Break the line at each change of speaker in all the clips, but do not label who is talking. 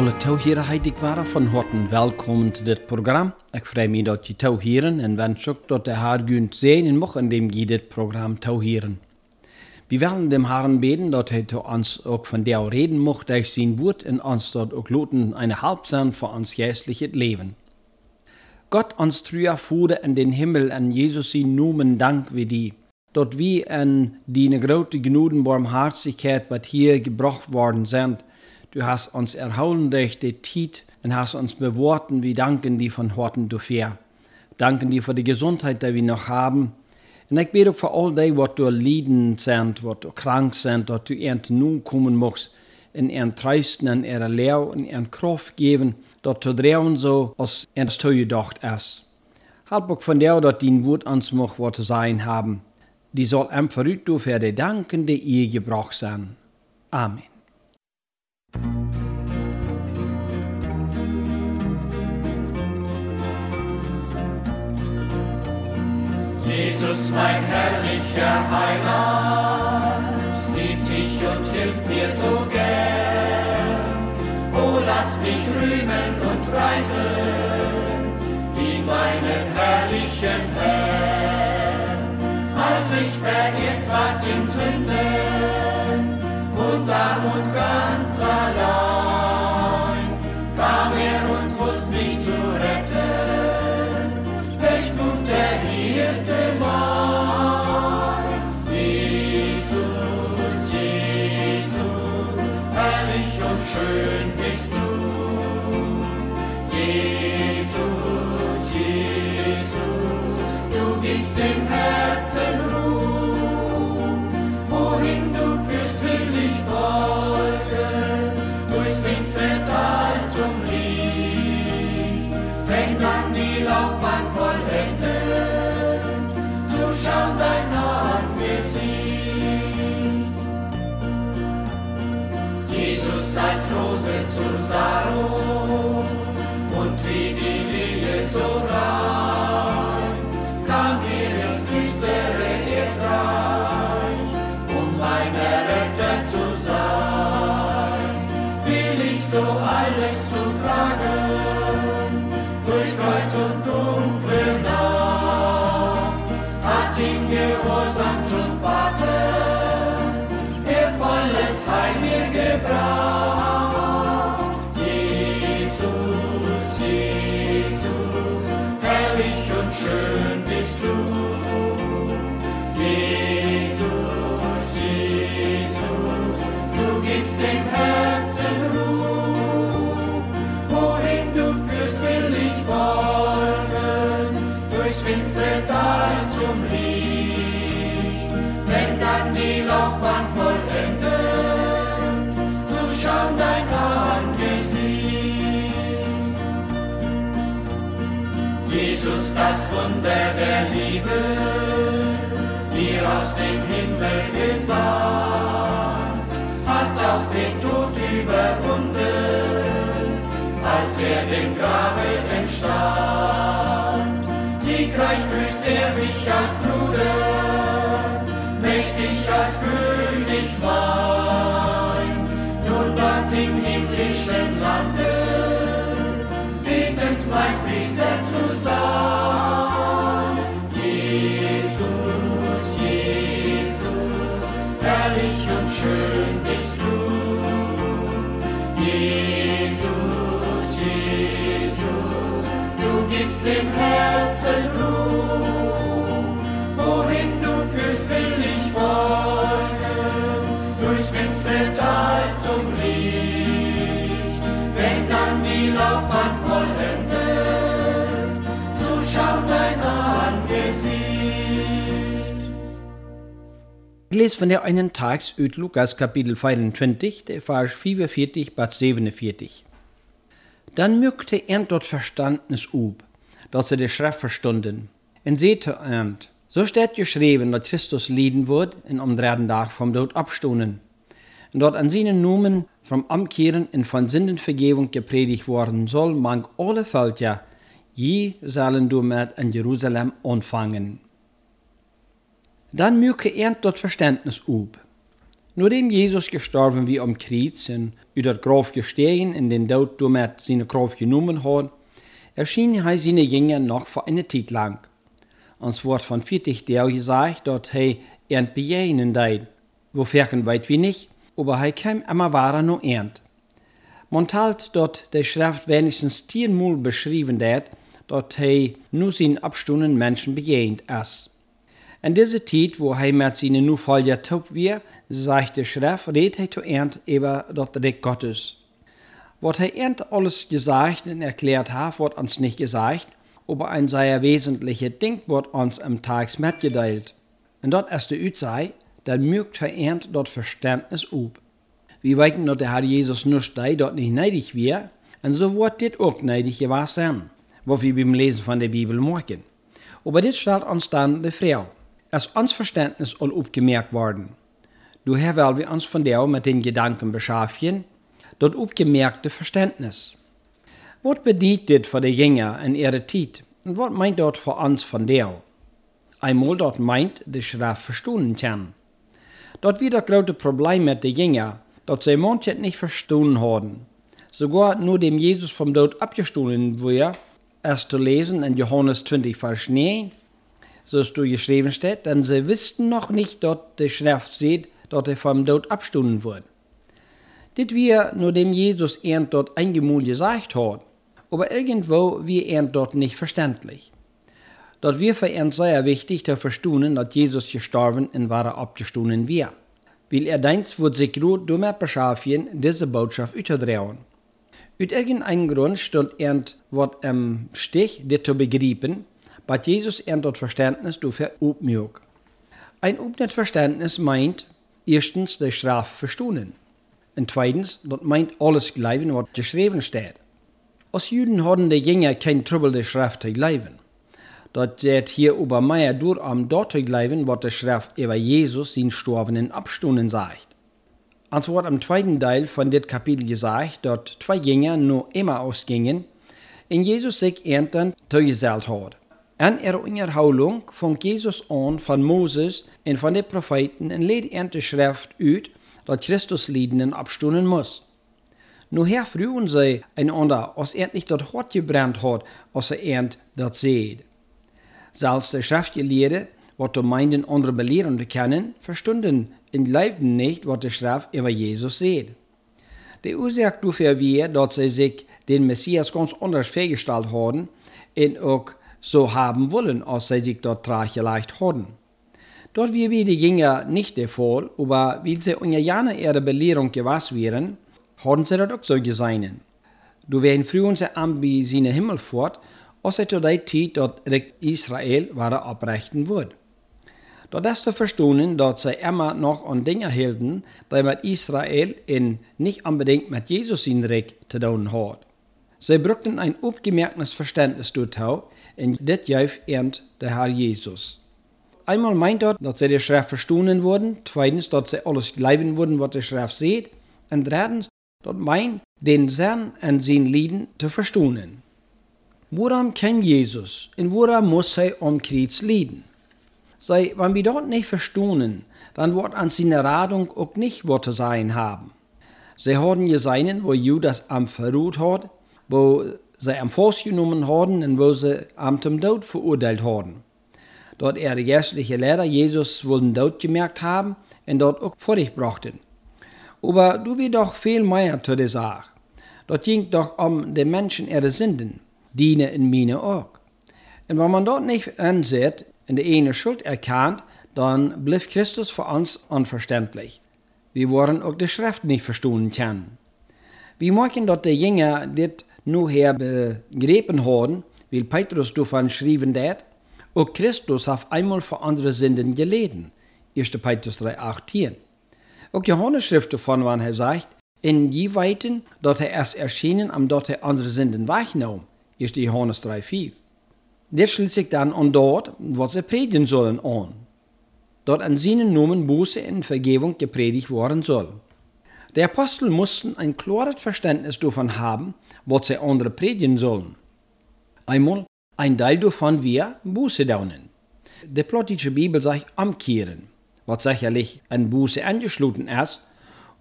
alle touwheren ik waren van harte welkom to dit programma. Ik vrij me dat je touwheren en wens ook dat de Haar gunt zijn en mocht indem je dit programma touwheren. We willen dem Herrn beten, dat hij zu ons ook van der reden mocht durch zijn woord en ons dat ook loten eine Halb zijn voor ons geestliches leven. Gott ons trüer voerde in den Himmel en Jesus zijn noemen dank wie die. Dat we in die grote genoegen barmherzigkeit wat hier gebracht worden zijn, Du hast uns erholen durch die Zeit und hast uns beworten. Wir danken dir von Horten dafür. Danken dir für die Gesundheit, die wir noch haben. Und ich bete auch für all die, was du leiden sind, was du krank sind, dass du ihnen nun kommen musst, in ihren Treisten, in ihrer Lehre, in ihren Kraft geben, dass du drehen so, als es zu gedacht ist. Halb auch von der, dass dein Wort uns macht, was zu sein haben. Die soll einfach für die Danken, die ihr gebraucht sind. Amen.
Jesus, mein herrlicher Heiland, liebt dich und hilft mir so gern. Oh, lass mich rühmen und preisen, wie meinen herrlichen Herrn. Als ich verirrt ward in Sünden und arm und ganz Jerusalem. Jesus als Rose zu Saron und wie die Lilie so rein, kam hier ins düstere Erdreich, um meine Retter zu sein. Will ich so alles zu das Wunder der Liebe, dir aus dem Himmel gesandt, hat auch den Tod überwunden, als er dem Grabe entstand. Siegreich grüßt er mich als Ich
lese von der einen Tags ut Lukas Kapitel 24, der Vers 44 bis 47. Dann mückte er dort Verstandnis up, dass sie die Schrift verstunden. Und sehte er, so steht geschrieben, dass Christus lieden wird und am dritten Tag vom Tod abstunden. Und dort an seinen Namen vom Umkehren und von Sündenvergebung gepredigt worden soll, mang alle Völker, je sollen du mit in Jerusalem anfangen. Dann mücke er dort Verständnis up. Nachdem Jesus gestorben wie am Kreuz und über Grab gestehen in den Tod damit seine Grab genommen hat, erschien er seine Jünger noch für eine Zeit lang. Uns wird von 40 Tagen gesagt, dass er ernt begegnen deed. Wofür weit wie nicht, aber er kam immer wahrer nur ernt. Man teilt dort der Schrift wenigstens zehnmal beschrieben wird, dass er nur seinen Abstunden Menschen begegnet ist. In dieser Zeit, wo er mit seinen Nachfolger taub wird, sagt der Schrift, redet er zu Ernt über das Recht Gottes. Was er Ernt alles gesagt und erklärt hat, wird uns nicht gesagt, aber ein sehr wesentliches Ding wird uns am Tag mitgeteilt. Und dort ist der sei, dann mögt er Ernt dort Verständnis up. Wir wissen, dass der Herr Jesus nur steht, dort nicht neidig wird, und so wird dit auch neidig gewesen, was wir beim Lesen von der Bibel morgen. Aber dit steht uns dann die Frau ist ons Verständnis al opgemerkt worden. Daher wollen wir uns von der mit den Gedanken beschäftigen, dort aufgemerkte Verständnis. Was bedeutet für die Jünger in ihrer Zeit und was meint dort für uns von der? Einmal dort meint, die Schrift verstehen können. Dort wieder große Problem mit den Jünger, dass sie manche nicht verstanden haben. Sogar nur dem Jesus vom Tod abgestohlen wurde, erst zu lesen in Johannes 20, Vers 9, so es du geschrieben steht, denn sie wussten noch nicht, dort die Schrift sieht, dort er vom Tod abstunden wurde. Dit wir nur dem Jesus er dort eingemul gesagt hat, aber irgendwo wie er dort nicht verständlich. Dort wir für ihn sehr wichtig zu verstehen, dass Jesus gestorben und war abgestunden wir. Weil er deins wird sich gut damit beschäftigen, diese Botschaft überdrehen. Aus irgendeinem Grund stund er was im Stich, das zu begreifen, was Jesus ändert Verständnis dafür aufmög. Ein upnet Verständnis meint, erstens die Strafe verstehen. Und zweitens, das meint alles glauben, was geschrieben steht. Als Juden hatten die Jünger kein Trouble, die Schrift zu glauben. Dat het hier über mehr durch am dort zu glauben, was die Schrift über Jesus, den Storbenen, abstunden sagt. Als wird am zweiten Teil von dit Kapitel gesagt, dass zwei Jünger nur immer ausgingen, in Jesus sich ernten zugesellt hat. En er onderhouding van Jesus aan van Moses en van de profeten en leed er de schrift uit dat Christus lieden abstunden muss. Nu her frugen zij einander, als er nicht dat hart gebrannt hat, als er ernt dat seht. Zelfs de Schriftgelehrten, wat de meinden andere belehren kennen, verstunden in leibden nicht, wat de Schrift über Jesus seht. De Ursache dafür wir, dat sie sich den Messias ganz anders vorgestellt haben und auch so haben wollen, als sie sich dort leicht haben. Dort wir wie die Jünger nicht der Fall, aber weil sie unter Jana ihre Belehrung gewass wären, haben sie das auch so gesehen. Du werden früher sie an wie seine Himmel fort, als sie zu der Zeit dort Israel war abbrechen wird. Dort ist zu verstehen, dass sie immer noch an Dinge hielten, die mit Israel in nicht unbedingt mit Jesus in Recht zu tun hat. Sie brauchten ein aufgemerktes Verständnis dazu, en dit juist ernt der Herr Jesus. Einmal meint dort, dass sie die Schrift verstanden wurden, zweitens, dass sie alles glauben wurden, was die Schrift sieht, und drittens, dort meint, den Sinn und sein Lieden zu verstehen. Woran kam Jesus und woran muss er am Kreuz lieden? Sei, wenn wir dort nicht verstehen, dann wird an seiner Radung auch nicht zu sein haben. Sie haben gesehen, wo Judas am verruht hat, wo sie am Fuß genommen haben und wo sie am zum Tod verurteilt haben. Dort er die geistliche Lehrer Jesus wohl den Tod gemerkt haben und dort auch vor dich brachten. Aber du wirst doch viel mehr zu der Sache. Dort ging doch um die Menschen ihre Sünden, diene in meine auch. Und wenn man dort nicht ansieht und die eine Schuld erkannt, dann blieb Christus für uns unverständlich. Wir wollen auch die Schrift nicht verstehen können. Wir merken dort die Jünger, dit nu her begrepen haben, weil Petrus davon schrieben dat, auch Christus hat einmal für andere Sünden geleden. 1. Petrus 3, 18. Auch Johannes schrift davon, wann er sagt, in je weiten, dat er erst erschienen, am dort er andere Sünden wegnahm. 1. Johannes 3, 4. Das schließt sich dann an dort, was sie predigen sollen, an. Dort an seinen Namen Buße in Vergebung gepredigt worden soll. Die Apostel mussten ein klares Verständnis davon haben, was sie andere predigen sollen. Einmal, ein Teil davon wir Buße daunen. Die plottische Bibel sagt umkehren. was sicherlich ein Buße angeschlossen ist,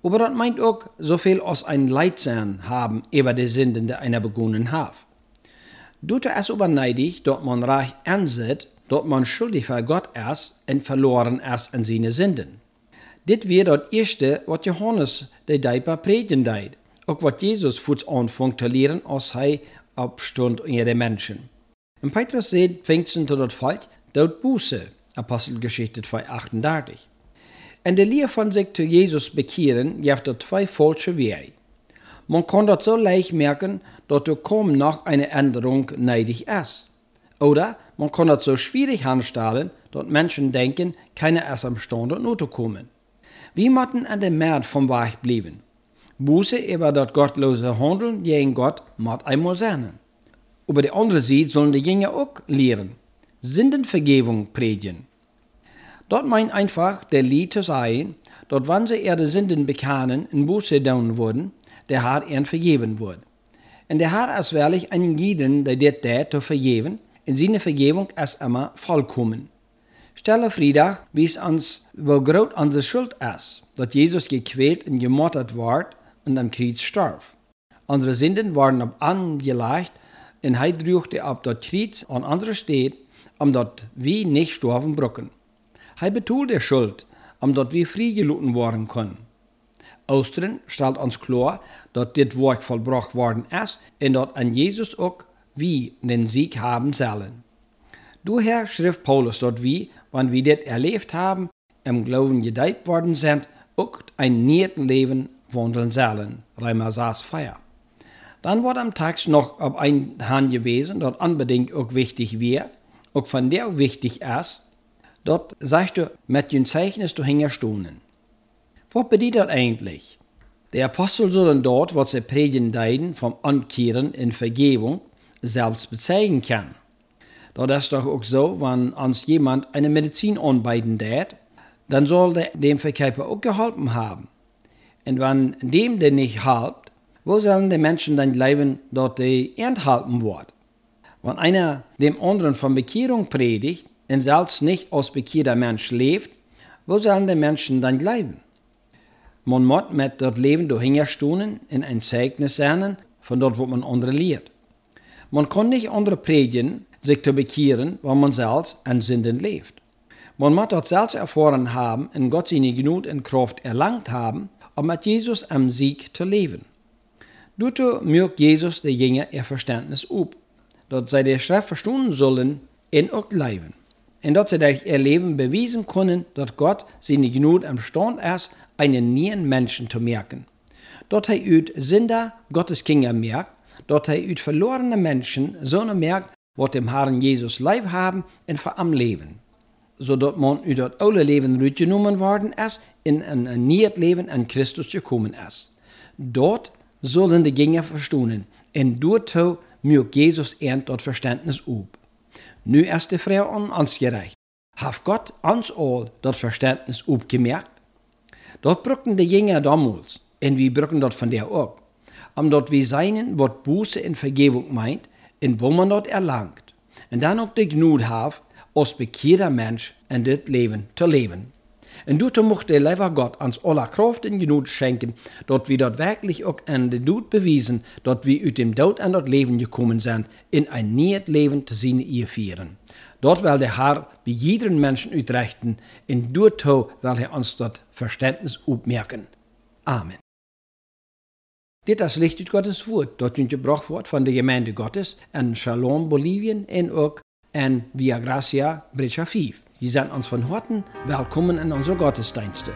aber das meint auch so viel als ein Leidsein haben über die Sünden, die einer begonnen hat. Dort es aber neidig, dort man reich ansieht, dort man schuldig für Gott ist und verloren ist an seine Sünden. Dit weer das erste, was Johannes de Dijper predigen deed. Ook wat Jesus aanvang te leren als hij opstond in de mensen. En Petrus zei, Pfingsten tot het volk, dat Buße, Apostelgeschichte 2,38. En de leer van zich zu Jesus bekehren, geeft er zwei falsche Wege. Man kann das so leicht merken, dass er kaum noch eine Änderung neidig ist. Oder man kann das so schwierig anstellen, dass Menschen denken, keiner ist am Stand und zu kommen. Wir müssen an dem Markt vom Weg bleiben. Buße über das gottlose Handeln gegen Gott muss einmal sein. Über die andere Seite sollen die Jünger auch lehren. Sündenvergebung predigen. Dort meint einfach der Lied zu sein, dort wann sie ihre Sünden bekennen und Buße tun wurden, der Herr ihnen vergeben wird. Und der Herr ist wirklich einen jeden, der dit zu vergeben, in seine Vergebung ist immer vollkommen. Stelle Freitag wies uns, wo groß unsere Schuld ist, dass Jesus gequält und gemordet ward und am Kreuz starb. Unsere Sünden waren angelegt und er drückte auf das Kreuz an unserer Stadt, um dort wir nicht sterben brücken. Er betont der Schuld, um dort wir freigelassen worden können. Ostern stellt uns klar, dass dit Werk vollbracht worden ist und dass an Jesus auch wie den Sieg haben sollen. Daher schrift Paulus dort wie, wann wir das erlebt haben, im Glauben gedeiht worden sind, auch ein Leben wandeln sollen. Reimer 6, Feier. Dann wird am Text noch auf ein Hand gewesen, dort unbedingt auch wichtig wäre, auch von der wichtig ist, dort sagst du, mit dem Zeichnis du hänger stunden. Was bedeutet das eigentlich? Der Apostel sollen dort, was sie predigen deiden, vom Ankehren in Vergebung, selbst bezeigen kann. Das ist doch auch so, wenn uns jemand eine Medizin anbieten tät, dann soll der dem Verkäufer auch geholfen haben. Und wenn dem der nicht halbt, wo sollen die Menschen dann leben, dort die enthalten wird? Wenn einer dem anderen von Bekehrung predigt und selbst nicht als bekehrter Mensch lebt, wo sollen die Menschen dann leben? Man muss mit dort Leben durch Hingerstunden in ein Zeugnis sein, von dort, wo man andere lehrt. Man kann nicht andere predigen, sich zu bekehren, weil man selbst an Sünden lebt. Man muss das selbst erfahren haben und Gott seine Gnut und Kraft erlangt haben, um mit Jesus am Sieg zu leben. Dazu mögt Jesus der Jünger ihr Verständnis up, dass sie die Schrift verstehen sollen in auch leben. Und dass sie durch ihr Leben beweisen können, dass Gott seine Gnut am Stand ist, einen neuen Menschen zu merken. Dort er ut Sünder Gottes Kinder merkt, dort er ut verlorene Menschen so merkt, wat dem Herrn Jesus lief haben und vor am Leben. Zodat man uit dat oude leven uitgenomen worden is in een, nieuw leven aan Christus gekomen is. Dort sollen die Gänger verstonen und dort mögt Jesus ernt dort Verständnis up. Nu ist die Frau an uns gerecht. Hat Gott uns all dort Verständnis gemerkt? Dort brücken die Jünger damals, und wir brücken dort von der auch, um dort wie seinen, was Buße in Vergebung meint, in wo man dort erlangt. Und dann auch die Gnut hat, als bekehrter Mensch in dit Leben zu leben. Und dazu mocht der lieber Gott uns aller Kraft und Gnut schenken, dort wir dort wirklich auch an der Gnut bewiesen, dort wir aus dem Tod an das Leben gekommen sind, in ein neues Leben zu sehen ihr führen. Dort will der Herr wie jeden Menschen utrechten, in dort will er uns dort Verständnis aufmerken. Amen. Dit is licht Gottes woord, dat gebracht wordt van de gemeente Gottes en Shalom Bolivien en ook en Via Gracia Brecha 5. Sie sind uns von Horten willkommen in unsere Gottesdienste.